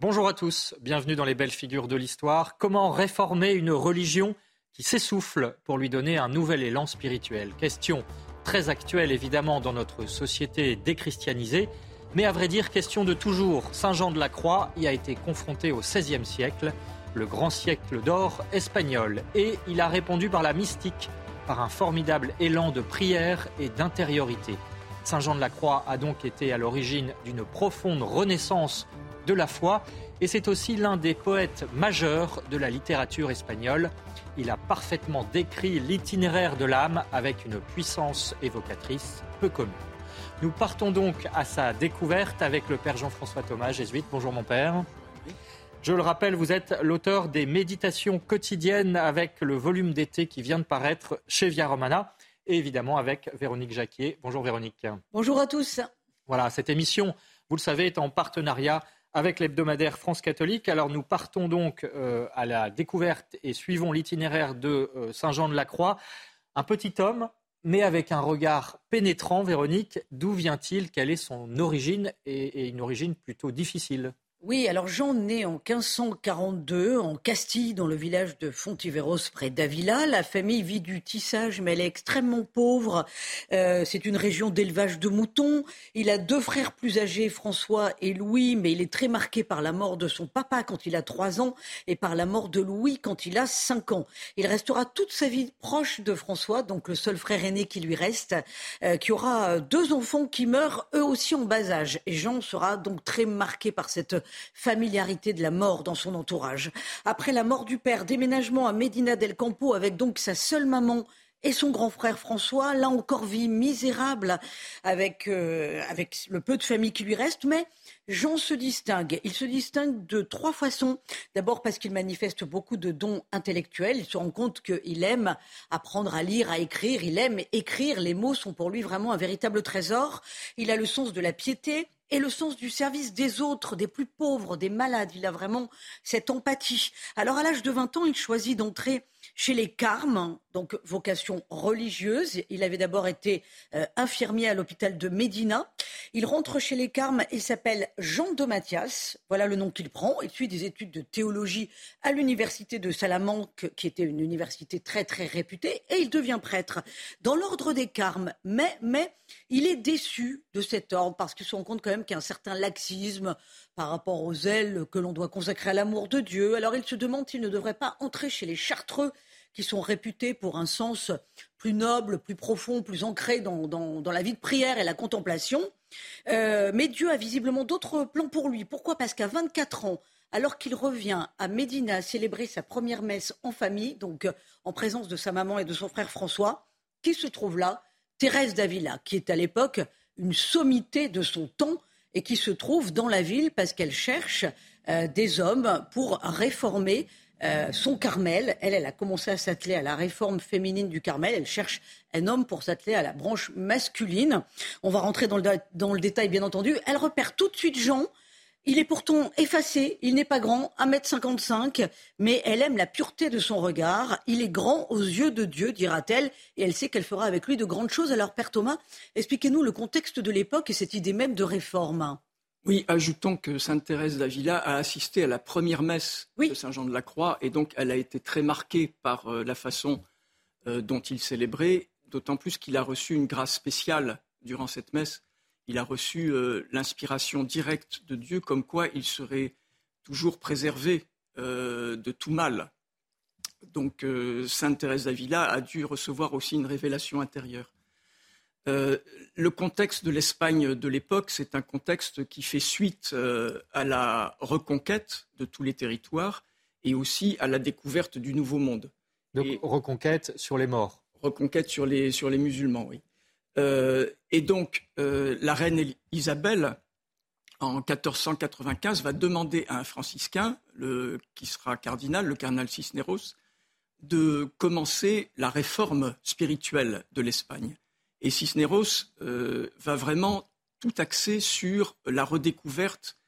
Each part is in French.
Bonjour à tous, bienvenue dans les belles figures de l'histoire. Comment réformer une religion qui s'essouffle pour lui donner un nouvel élan spirituel? Question très actuelle évidemment dans notre société déchristianisée. Mais à vrai dire, question de toujours. Saint Jean de la Croix y a été confronté au XVIe siècle, le grand siècle d'or espagnol, et il a répondu par la mystique, par un formidable élan de prière et d'intériorité. Saint Jean de la Croix a donc été à l'origine d'une profonde renaissance de la foi, et c'est aussi l'un des poètes majeurs de la littérature espagnole. Il a parfaitement décrit l'itinéraire de l'âme avec une puissance évocatrice peu commune. Nous partons donc à sa découverte avec le Père Jean-François Thomas, jésuite. Bonjour mon Père. Je le rappelle, vous êtes l'auteur des Méditations quotidiennes avec le volume d'été qui vient de paraître chez Via Romana et évidemment avec Véronique Jacquier. Bonjour Véronique. Bonjour à tous. Voilà, cette émission, vous le savez, est en partenariat avec l'hebdomadaire France catholique. Alors nous partons donc euh, à la découverte et suivons l'itinéraire de euh, Saint Jean de la Croix. Un petit homme mais avec un regard pénétrant, Véronique, d'où vient-il? Quelle est son origine? Et, une origine plutôt difficile oui, alors Jean naît en 1542 en Castille, dans le village de Fontiveros, près d'Avila. La famille vit du tissage, mais elle est extrêmement pauvre. Euh, c'est une région d'élevage de moutons. Il a deux frères plus âgés, François et Louis, mais il est très marqué par la mort de son papa quand il a trois ans et par la mort de Louis quand il a cinq ans. Il restera toute sa vie proche de François, donc le seul frère aîné qui lui reste, euh, qui aura deux enfants qui meurent eux aussi en bas âge. Et Jean sera donc très marqué par cette familiarité de la mort dans son entourage. Après la mort du père, déménagement à Medina del Campo avec donc sa seule maman et son grand frère François, là encore vie misérable avec, euh, avec le peu de famille qui lui reste, mais Jean se distingue. Il se distingue de trois façons. D'abord parce qu'il manifeste beaucoup de dons intellectuels. Il se rend compte qu'il aime apprendre à lire, à écrire. Il aime écrire. Les mots sont pour lui vraiment un véritable trésor. Il a le sens de la piété et le sens du service des autres, des plus pauvres, des malades. Il a vraiment cette empathie. Alors à l'âge de 20 ans, il choisit d'entrer chez les Carmes, donc vocation religieuse. Il avait d'abord été euh, infirmier à l'hôpital de Médina. Il rentre chez les Carmes, il s'appelle Jean de Mathias, voilà le nom qu'il prend. Il suit des études de théologie à l'université de Salamanque, qui était une université très très réputée, et il devient prêtre dans l'ordre des Carmes. Mais, mais il est déçu de cet ordre parce qu'il se rend compte quand même qu'il y a un certain laxisme par rapport aux ailes que l'on doit consacrer à l'amour de Dieu. Alors il se demande s'il ne devrait pas entrer chez les Chartreux qui sont réputés pour un sens plus noble, plus profond, plus ancré dans, la vie de prière et la contemplation. Euh, mais Dieu a visiblement d'autres plans pour lui. Pourquoi? Parce qu'à 24 ans, alors qu'il revient à Médina célébrer sa première messe en famille, donc euh, en présence de sa maman et de son frère François, qui se trouve là? Thérèse d'Avila, qui est à l'époque une sommité de son temps et qui se trouve dans la ville parce qu'elle cherche euh, des hommes pour réformer euh, son Carmel. Elle, elle a commencé à s'atteler à la réforme féminine du Carmel. Elle cherche un homme pour s'atteler à la branche masculine. On va rentrer dans le, dans détail, bien entendu. Elle repère tout de suite Jean. Il est pourtant effacé, il n'est pas grand, 1m55, mais elle aime la pureté de son regard. Il est grand aux yeux de Dieu, dira-t-elle, et elle sait qu'elle fera avec lui de grandes choses. Alors, Père Thomas, expliquez-nous le contexte de l'époque et cette idée même de réforme. Oui, ajoutons que Sainte Thérèse d'Avila a assisté à la première messe de Saint Jean de la Croix et donc elle a été très marquée par euh, la façon euh, dont il célébrait, d'autant plus qu'il a reçu une grâce spéciale durant cette messe. Il a reçu euh, l'inspiration directe de Dieu comme quoi il serait toujours préservé de tout mal. Donc Sainte Thérèse d'Avila a dû recevoir aussi une révélation intérieure. Euh, le contexte de l'Espagne de l'époque, c'est un contexte qui fait suite euh, à la reconquête de tous les territoires et aussi à la découverte du Nouveau Monde. Donc reconquête sur les morts. Reconquête sur les, sur les musulmans, oui. Euh, et donc la reine Isabelle en 1495, va demander à un franciscain, qui sera cardinal, le cardinal Cisneros, de commencer la réforme spirituelle de l'Espagne. Et Cisneros euh, va vraiment tout axer sur la redécouverte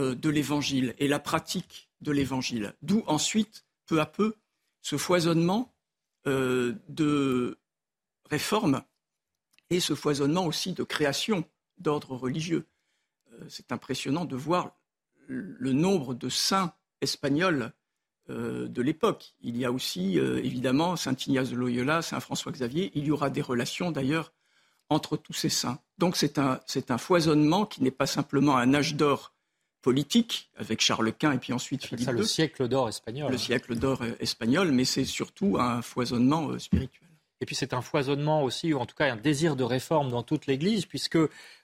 euh, de l'Évangile et la pratique de l'Évangile. D'où ensuite, peu à peu, ce foisonnement euh, de réformes et ce foisonnement aussi de création d'ordre religieux. C'est impressionnant de voir le nombre de saints espagnols euh, de l'époque. Il y a aussi, euh, évidemment, Saint Ignace de Loyola, Saint François Xavier. Il y aura des relations, d'ailleurs, entre tous ces saints. Donc c'est un, un foisonnement qui n'est pas simplement un âge d'or politique, avec Charles Quint et puis ensuite Philippe ça, Le siècle d'or espagnol. Le siècle d'or espagnol, mais c'est surtout un foisonnement euh, spirituel. Et puis c'est un foisonnement aussi, ou en tout cas un désir de réforme dans toute l'Église, puisque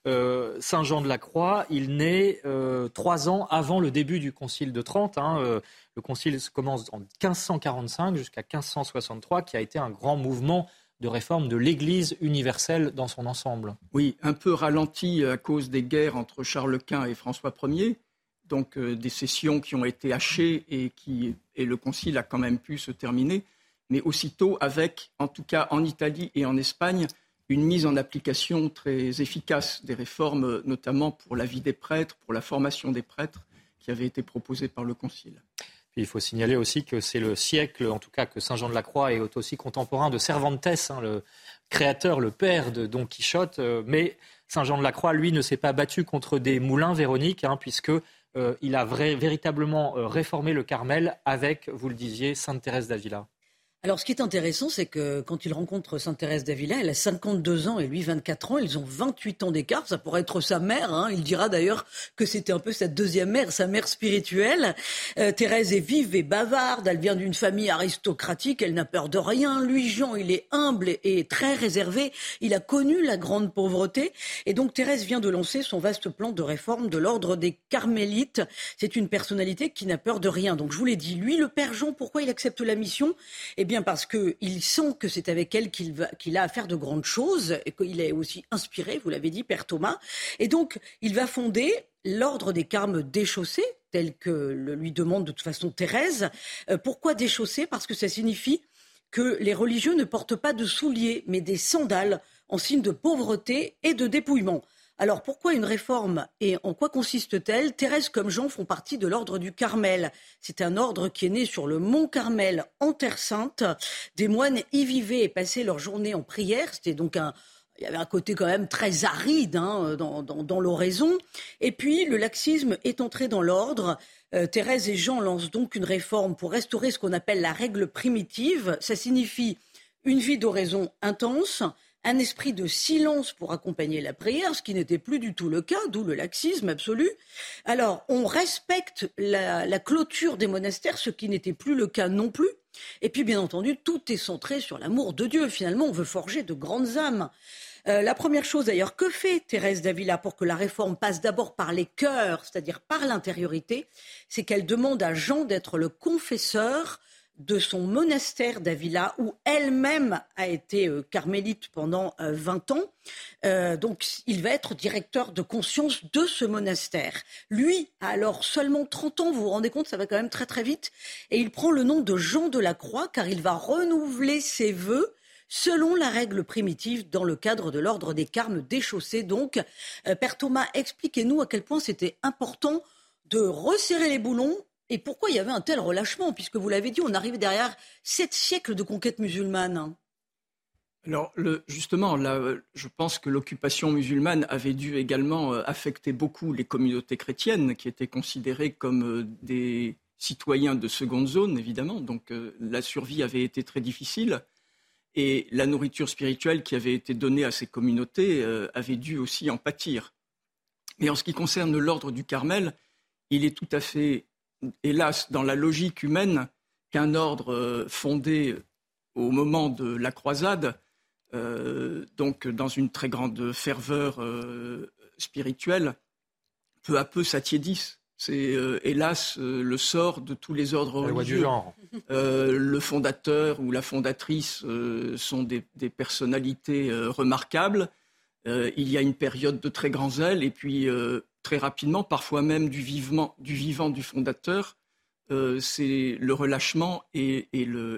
euh, Saint Jean de la Croix, il naît euh, trois ans avant le début du Concile de Trente. Hein, euh, le Concile commence en 1545 jusqu'à 1563, qui a été un grand mouvement de réforme de l'Église universelle dans son ensemble. Oui, un peu ralenti à cause des guerres entre Charles Quint et François Ier, donc des sessions qui ont été hachées et, qui, et le Concile a quand même pu se terminer mais aussitôt avec, en tout cas en Italie et en Espagne, une mise en application très efficace des réformes, notamment pour la vie des prêtres, pour la formation des prêtres, qui avaient été proposées par le Concile. il faut signaler aussi que c'est le siècle, en tout cas que Saint Jean de la Croix est aussi contemporain de Cervantes, hein, le créateur, le père de Don Quichotte. Euh, mais Saint Jean de la Croix, lui, ne s'est pas battu contre des moulins, Véronique, hein, puisque euh, il a véritablement euh, réformé le Carmel avec, vous le disiez, Sainte Thérèse d'Avila. Alors, ce qui est intéressant, c'est que quand il rencontre Sainte Thérèse d'Avila, elle a 52 ans et lui 24 ans. Ils ont 28 ans d'écart. Ça pourrait être sa mère. Hein. Il dira d'ailleurs que c'était un peu sa deuxième mère, sa mère spirituelle. Euh, Thérèse est vive et bavarde. Elle vient d'une famille aristocratique. Elle n'a peur de rien. Lui, Jean, il est humble et très réservé. Il a connu la grande pauvreté. Et donc, Thérèse vient de lancer son vaste plan de réforme de l'ordre des carmélites. C'est une personnalité qui n'a peur de rien. Donc, je vous l'ai dit, lui, le père Jean, pourquoi il accepte la mission? Eh bien, parce qu'il sent que c'est avec elle qu'il a à faire de grandes choses et qu'il est aussi inspiré, vous l'avez dit, Père Thomas. Et donc, il va fonder l'ordre des carmes déchaussés, tel que le lui demande de toute façon Thérèse. Euh, pourquoi déchaussés Parce que ça signifie que les religieux ne portent pas de souliers, mais des sandales en signe de pauvreté et de dépouillement. Alors pourquoi une réforme et en quoi consiste-t-elle? Thérèse comme Jean font partie de l'ordre du Carmel. C'est un ordre qui est né sur le mont Carmel en Terre Sainte. Des moines y vivaient et passaient leur journée en prière. C'était donc un, il y avait un côté quand même très aride hein, dans, l'oraison. Et puis le laxisme est entré dans l'ordre. Euh, Thérèse et Jean lancent donc une réforme pour restaurer ce qu'on appelle la règle primitive. Ça signifie une vie d'oraison intense, un esprit de silence pour accompagner la prière, ce qui n'était plus du tout le cas, d'où le laxisme absolu. Alors, on respecte la, clôture des monastères, ce qui n'était plus le cas non plus. Et puis, bien entendu, tout est centré sur l'amour de Dieu. Finalement, on veut forger de grandes âmes. Euh, la première chose d'ailleurs, que fait Thérèse d'Avila pour que la réforme passe d'abord par les cœurs, c'est-à-dire par l'intériorité, c'est qu'elle demande à Jean d'être le confesseur de son monastère d'Avila, où elle-même a été euh, carmélite pendant 20 euh, ans. Euh, donc, il va être directeur de conscience de ce monastère. Lui a alors seulement 30 ans, vous vous rendez compte, ça va quand même très très vite. Et il prend le nom de Jean de la Croix, car il va renouveler ses vœux selon la règle primitive dans le cadre de l'ordre des carmes déchaussés. Donc, Père Thomas, expliquez-nous à quel point c'était important de resserrer les boulons et pourquoi il y avait un tel relâchement Puisque vous l'avez dit, on arrive derrière sept siècles de conquête musulmane. Alors, justement, là, je pense que l'occupation musulmane avait dû également euh, affecter beaucoup les communautés chrétiennes, qui étaient considérées comme euh, des citoyens de seconde zone, évidemment. Donc, euh, la survie avait été très difficile. Et la nourriture spirituelle qui avait été donnée à ces communautés avait dû aussi en pâtir. Mais en ce qui concerne l'ordre du Carmel, il est tout à fait hélas, dans la logique humaine qu'un ordre euh, fondé au moment de la croisade, euh, donc dans une très grande ferveur euh, spirituelle, peu à peu s'attiédisse. C'est hélas le sort de tous les ordres religieux. le fondateur ou la fondatrice sont des, des personnalités remarquables. il y a une période de très grand zèle et puis très rapidement, parfois même du, vivant du fondateur, euh, c'est le relâchement et,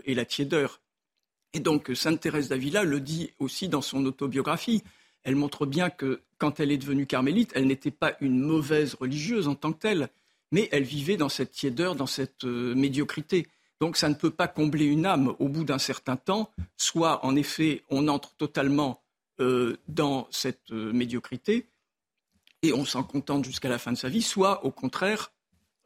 la tiédeur. Et donc Sainte Thérèse d'Avila le dit aussi dans son autobiographie. Elle montre bien que quand elle est devenue carmélite, elle n'était pas une mauvaise religieuse en tant que telle, mais elle vivait dans cette tiédeur, dans cette euh, médiocrité. Donc ça ne peut pas combler une âme au bout d'un certain temps. Soit en effet on entre totalement euh, dans cette médiocrité et on s'en contente jusqu'à la fin de sa vie, soit au contraire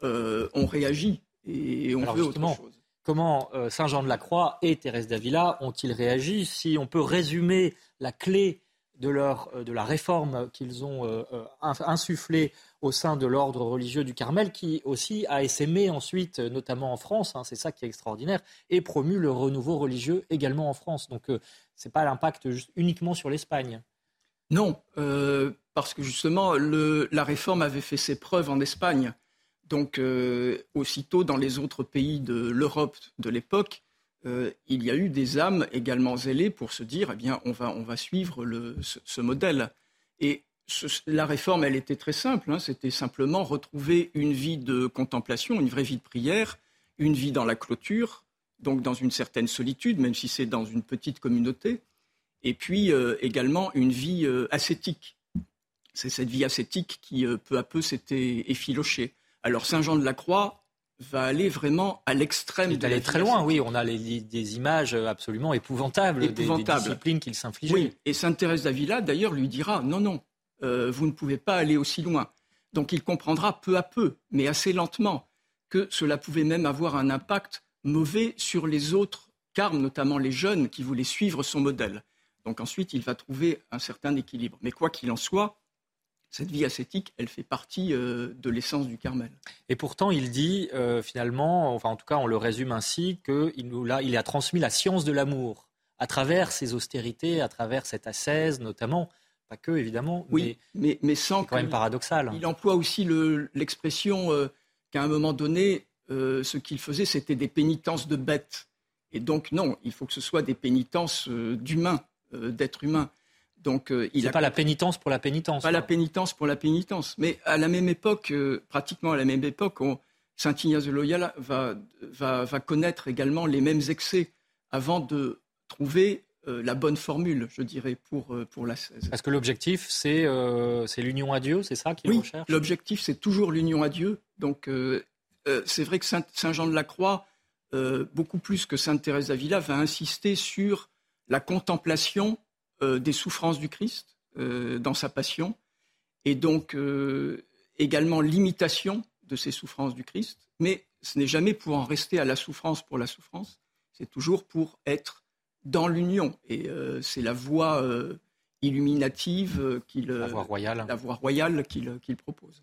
on réagit et on veut autre chose. Comment euh, Saint Jean de la Croix et Thérèse d'Avila ont-ils réagi Si on peut résumer la clé de, leur, euh, de la réforme qu'ils ont euh, insufflée au sein de l'ordre religieux du Carmel, qui aussi a essaimé ensuite, notamment en France, hein, c'est ça qui est extraordinaire, et promu le renouveau religieux également en France. Donc ce n'est pas l'impact uniquement sur l'Espagne. Non, parce que justement, la réforme avait fait ses preuves en Espagne. Donc, euh, aussitôt, dans les autres pays de l'Europe de l'époque, euh, il y a eu des âmes également zélées pour se dire, eh bien, on va, on va suivre ce, modèle. Et la réforme, elle était très simple. Hein. C'était simplement retrouver une vie de contemplation, une vraie vie de prière, une vie dans la clôture, donc dans une certaine solitude, même si c'est dans une petite communauté, et puis euh, également une vie ascétique. C'est cette vie ascétique qui, peu à peu, s'était effilochée. Alors Saint Jean de la Croix va aller vraiment à l'extrême. Il est très loin, oui. On a des images absolument épouvantables, épouvantables. Des, disciplines qu'il s'infligeait. Oui. Et Sainte Thérèse d'Avila, d'ailleurs, lui dira non, non, euh, vous ne pouvez pas aller aussi loin. Donc il comprendra peu à peu, mais assez lentement, que cela pouvait même avoir un impact mauvais sur les autres carmes, notamment les jeunes qui voulaient suivre son modèle. Donc ensuite, il va trouver un certain équilibre. Mais quoi qu'il en soit, cette vie ascétique, elle fait partie euh, de l'essence du Carmel. Et pourtant, il dit euh, finalement, enfin en tout cas, on le résume ainsi, qu'il nous a, il a transmis la science de l'amour à travers ses austérités, à travers cette ascèse notamment. Pas que, évidemment, oui, mais, mais, sans quand même paradoxal. Il emploie aussi l'expression euh, qu'à un moment donné, ce qu'il faisait, c'était des pénitences de bêtes. Et donc, non, il faut que ce soit des pénitences d'humains, d'êtres humains. Donc, euh, il pas la pénitence pour la pénitence. Pas la pénitence pour la pénitence. Mais à la même époque, euh, pratiquement à la même époque, Saint Ignace de Loyola va, va, connaître également les mêmes excès avant de trouver euh, la bonne formule, je dirais, pour, pour la 16. Parce que l'objectif, c'est c'est l'union à Dieu, c'est ça qu'il oui, recherche? L'objectif, c'est toujours l'union à Dieu. Donc, c'est vrai que Saint, Saint, Jean de la Croix, beaucoup plus que Sainte Thérèse d'Avila, va insister sur la contemplation euh, des souffrances du Christ euh, dans sa passion, et donc euh, également l'imitation de ces souffrances du Christ, mais ce n'est jamais pour en rester à la souffrance pour la souffrance, c'est toujours pour être dans l'union. Et c'est la voie illuminative qu'il la voie royale, la voie royale qu'il propose.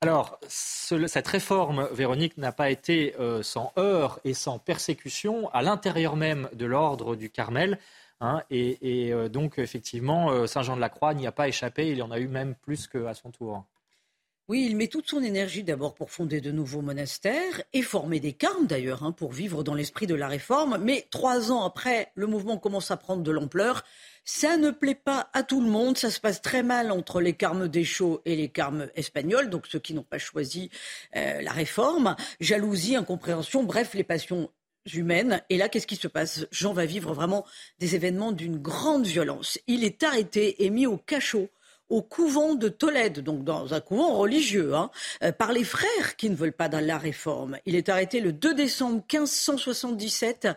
Alors, cette réforme, Véronique, n'a pas été sans heurts et sans persécution à l'intérieur même de l'ordre du Carmel. Hein, et, euh, donc, effectivement, euh, Saint-Jean-de-la-Croix n'y a pas échappé. Il y en a eu même plus qu'à son tour. Oui, il met toute son énergie d'abord pour fonder de nouveaux monastères et former des carmes d'ailleurs hein, pour vivre dans l'esprit de la réforme. Mais trois ans après, le mouvement commence à prendre de l'ampleur. Ça ne plaît pas à tout le monde. Ça se passe très mal entre les carmes des chauds et les carmes espagnols, donc ceux qui n'ont pas choisi euh, la réforme. Jalousie, incompréhension, bref, les passions humaines. Et là, qu'est-ce qui se passe? Jean va vivre vraiment des événements d'une grande violence. Il est arrêté et mis au cachot au couvent de Tolède, donc dans un couvent religieux, hein, euh, par les frères qui ne veulent pas la réforme. Il est arrêté le 2 décembre 1577.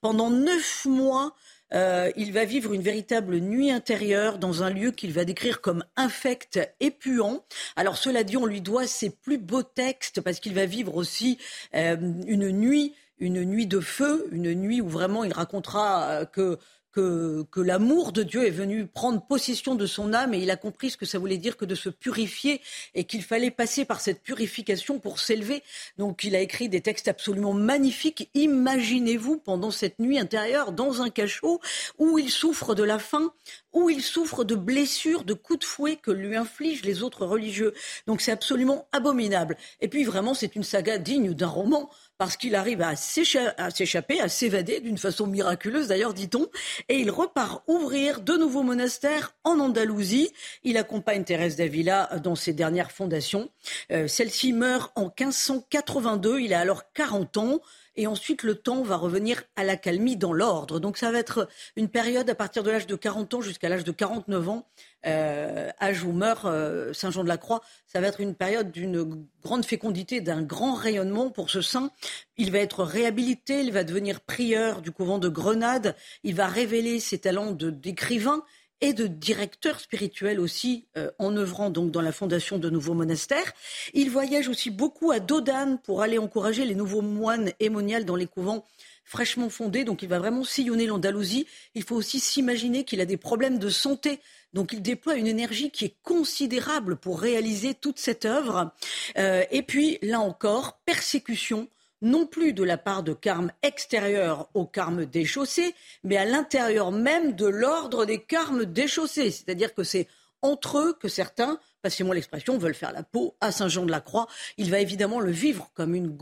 Pendant neuf mois, euh, il va vivre une véritable nuit intérieure dans un lieu qu'il va décrire comme infect et puant. Alors cela dit, on lui doit ses plus beaux textes parce qu'il va vivre aussi euh, une nuit une nuit de feu, une nuit où vraiment il racontera euh, que que, que l'amour de Dieu est venu prendre possession de son âme et il a compris ce que ça voulait dire que de se purifier et qu'il fallait passer par cette purification pour s'élever. Donc il a écrit des textes absolument magnifiques. Imaginez-vous pendant cette nuit intérieure dans un cachot où il souffre de la faim, où il souffre de blessures, de coups de fouet que lui infligent les autres religieux. Donc c'est absolument abominable. Et puis vraiment, c'est une saga digne d'un roman parce qu'il arrive à s'échapper, à s'évader d'une façon miraculeuse d'ailleurs, dit-on, et il repart ouvrir de nouveaux monastères en Andalousie. Il accompagne Thérèse d'Avila dans ses dernières fondations. Euh, celle-ci meurt en 1582, il a alors 40 ans et ensuite le temps va revenir à l'accalmie dans l'ordre. Donc ça va être une période à partir de l'âge de 40 ans jusqu'à l'âge de 49 ans, euh, âge où meurt euh, Saint Jean de la Croix. Ça va être une période d'une grande fécondité, d'un grand rayonnement pour ce saint. Il va être réhabilité, il va devenir prieur du couvent de Grenade, il va révéler ses talents d'écrivain et de directeur spirituel aussi, euh, en œuvrant donc dans la fondation de nouveaux monastères. Il voyage aussi beaucoup à Dodane pour aller encourager les nouveaux moines hémoniales dans les couvents fraîchement fondés. Donc il va vraiment sillonner l'Andalousie. Il faut aussi s'imaginer qu'il a des problèmes de santé. Donc il déploie une énergie qui est considérable pour réaliser toute cette œuvre. Euh, et puis, là encore, persécution non plus de la part de carmes extérieurs aux carmes déchaussés, mais à l'intérieur même de l'ordre des carmes déchaussés. C'est-à-dire que c'est entre eux que certains, passez-moi l'expression, veulent faire la peau à Saint-Jean-de-la-Croix. Il va évidemment le vivre comme une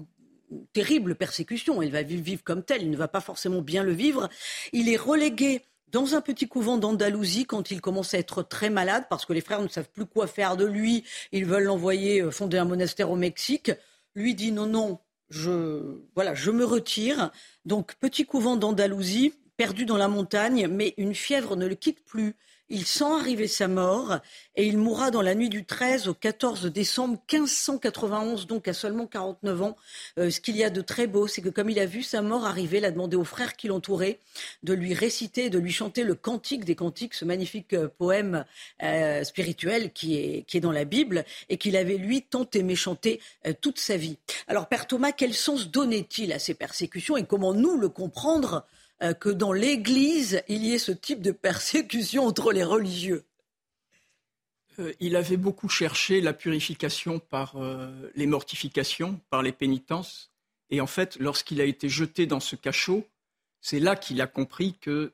terrible persécution. Il va vivre comme tel. Il ne va pas forcément bien le vivre. Il est relégué dans un petit couvent d'Andalousie quand il commence à être très malade parce que les frères ne savent plus quoi faire de lui. Ils veulent l'envoyer euh, fonder un monastère au Mexique. Lui dit non, non, je, voilà, je me retire. Donc, petit couvent d'Andalousie, perdu dans la montagne, mais une fièvre ne le quitte plus. Il sent arriver sa mort et il mourra dans la nuit du 13 au 14 décembre 1591, donc à seulement 49 ans. Euh, ce qu'il y a de très beau, c'est que comme il a vu sa mort arriver, il a demandé aux frères qui l'entouraient de lui réciter, de lui chanter le cantique des cantiques, ce magnifique euh, poème euh, spirituel qui est, qui est dans la Bible et qu'il avait lui tant aimé chanter toute sa vie. Alors Père Thomas, quel sens donnait-il à ces persécutions et comment nous le comprendre euh, que dans l'Église, il y ait ce type de persécution entre les religieux euh, Il avait beaucoup cherché la purification par euh, les mortifications, par les pénitences. Et en fait, lorsqu'il a été jeté dans ce cachot, c'est là qu'il a compris que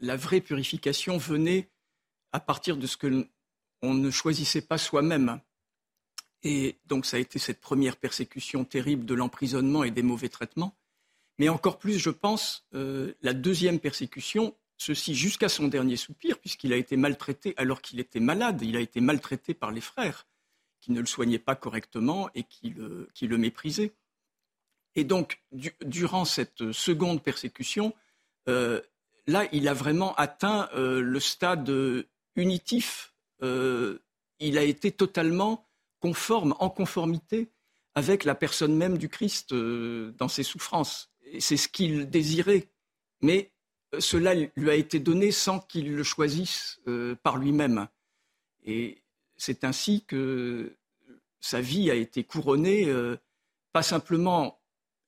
la vraie purification venait à partir de ce que on ne choisissait pas soi-même. Et donc ça a été cette première persécution terrible de l'emprisonnement et des mauvais traitements. Mais encore plus, je pense, euh, la deuxième persécution, ceci jusqu'à son dernier soupir, puisqu'il a été maltraité alors qu'il était malade. Il a été maltraité par les frères, qui ne le soignaient pas correctement et qui le, méprisaient. Et donc, durant cette seconde persécution, euh, là, il a vraiment atteint euh, le stade unitif. il a été totalement conforme, en conformité avec la personne même du Christ dans ses souffrances c'est ce qu'il désirait, mais euh, cela lui a été donné sans qu'il le choisisse euh, par lui-même. Et c'est ainsi que sa vie a été couronnée, euh, pas simplement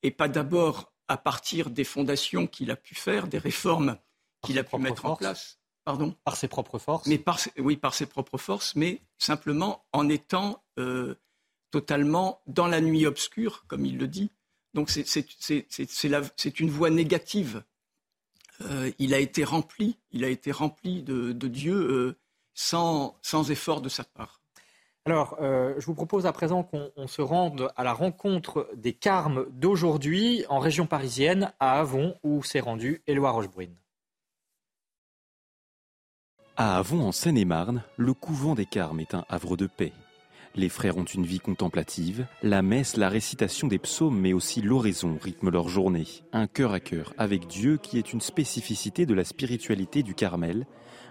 et pas d'abord à partir des fondations qu'il a pu faire, des réformes qu'il a pu mettre en place. Pardon? Par ses propres forces mais Oui, par ses propres forces, mais simplement en étant totalement dans la nuit obscure, comme il le dit, donc c'est une voie négative. Euh, il a été rempli, il a été rempli de, Dieu euh, sans, sans, effort de sa part. Alors, euh, je vous propose à présent qu'on se rende à la rencontre des carmes d'aujourd'hui en région parisienne, à Avon, où s'est rendu Éloi Rochebrune. À Avon, en Seine-et-Marne, le couvent des carmes est un havre de paix. Les frères ont une vie contemplative. La messe, la récitation des psaumes, mais aussi l'oraison rythment leur journée. Un cœur à cœur avec Dieu qui est une spécificité de la spiritualité du Carmel,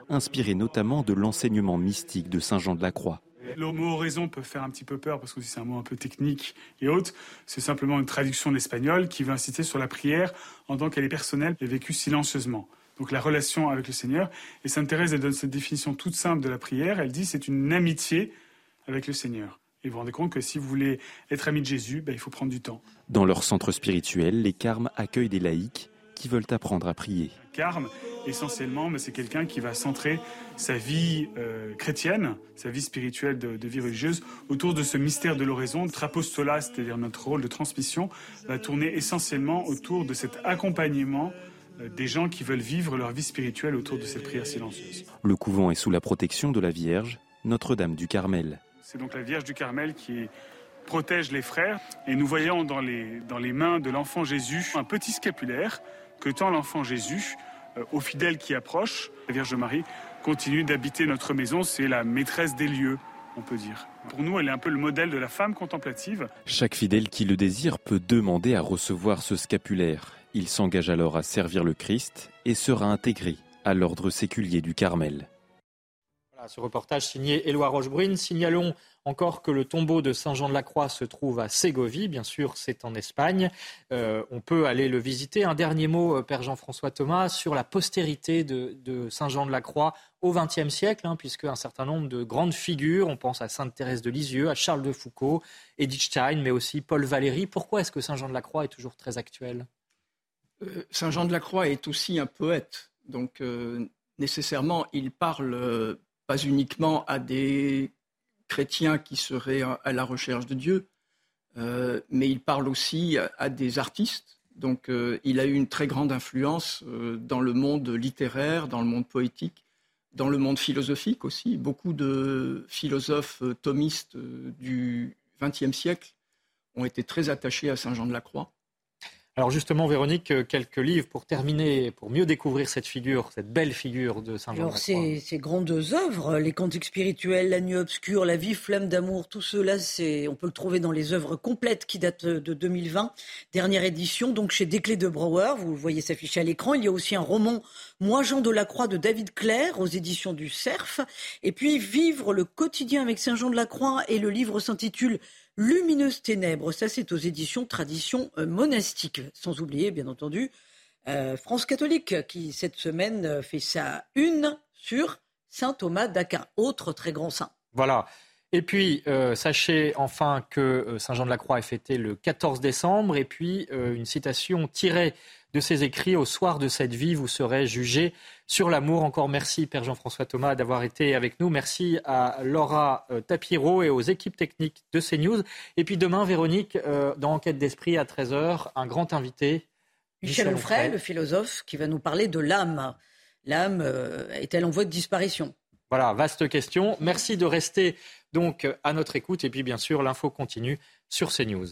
inspirée notamment de l'enseignement mystique de Saint Jean de la Croix. Le mot oraison peut faire un petit peu peur parce que c'est un mot un peu technique et autre. C'est simplement une traduction de l'espagnol qui veut insister sur la prière en tant qu'elle est personnelle et vécue silencieusement. Donc la relation avec le Seigneur. Et Sainte Thérèse donne cette définition toute simple de la prière. Elle dit c'est une amitié avec le Seigneur. Et vous vous rendez compte que si vous voulez être ami de Jésus, ben, il faut prendre du temps. Dans leur centre spirituel, les carmes accueillent des laïcs qui veulent apprendre à prier. Carme, essentiellement, c'est quelqu'un qui va centrer sa vie euh, chrétienne, sa vie spirituelle de, vie religieuse, autour de ce mystère de l'oraison. Notre apostolat, c'est-à-dire notre rôle de transmission, va tourner essentiellement autour de cet accompagnement euh, des gens qui veulent vivre leur vie spirituelle autour de cette prière silencieuse. Le couvent est sous la protection de la Vierge, Notre-Dame du Carmel. C'est donc la Vierge du Carmel qui protège les frères. Et nous voyons dans les, mains de l'enfant Jésus un petit scapulaire que tend l'enfant Jésus euh, aux fidèles qui approchent. La Vierge Marie continue d'habiter notre maison, c'est la maîtresse des lieux, on peut dire. Pour nous, elle est un peu le modèle de la femme contemplative. Chaque fidèle qui le désire peut demander à recevoir ce scapulaire. Il s'engage alors à servir le Christ et sera intégré à l'ordre séculier du Carmel. Ce reportage signé Éloi Rochebrune. Signalons encore que le tombeau de Saint-Jean-de-la-Croix se trouve à Ségovie, bien sûr, c'est en Espagne. Euh, on peut aller le visiter. Un dernier mot, euh, Père Jean-François Thomas, sur la postérité de, Saint-Jean-de-la-Croix au XXe siècle, hein, puisque un certain nombre de grandes figures, on pense à Sainte Thérèse de Lisieux, à Charles de Foucault, Edith Stein, mais aussi Paul Valéry. Pourquoi est-ce que Saint-Jean-de-la-Croix est toujours très actuel euh, Saint Jean de la Croix est aussi un poète, donc nécessairement il parle pas uniquement à des chrétiens qui seraient à la recherche de Dieu, mais il parle aussi à, des artistes. Donc il a eu une très grande influence dans le monde littéraire, dans le monde poétique, dans le monde philosophique aussi. Beaucoup de philosophes thomistes du XXe siècle ont été très attachés à Saint Jean de la Croix. Alors justement, Véronique, euh, quelques livres pour terminer, pour mieux découvrir cette figure, cette belle figure de Saint Jean. Alors ces, ces, grandes œuvres, les cantiques spirituels, la nuit obscure, la vie flamme d'amour, tout cela, c'est, on peut le trouver dans les œuvres complètes qui datent de 2020, dernière édition, donc chez Desclés de Brouwer, vous le voyez s'afficher à l'écran. Il y a aussi un roman, Moi Jean de la Croix de David Claire aux éditions du Cerf, et puis Vivre le quotidien avec Saint Jean de la Croix et le livre s'intitule Lumineuse ténèbres, ça c'est aux éditions Tradition euh, monastique. Sans oublier, bien entendu, euh, France catholique qui cette semaine euh, fait sa une sur Saint Thomas d'Aquin, autre très grand saint. Voilà. Et puis, sachez enfin que Saint Jean de la Croix est fêté le 14 décembre. Et puis, une citation tirée de ses écrits Au soir de cette vie, vous serez jugé sur l'amour. Encore merci, Père Jean-François Thomas, d'avoir été avec nous. Merci à Laura euh, Tapiro et aux équipes techniques de CNews. Et puis demain, Véronique, euh, dans Enquête d'esprit à 13h, un grand invité. Michel, Onfray, le philosophe, qui va nous parler de l'âme. L'âme euh, est-elle en voie de disparition? Voilà, vaste question. Merci de rester donc à notre écoute. Et puis, bien sûr, l'info continue sur CNews.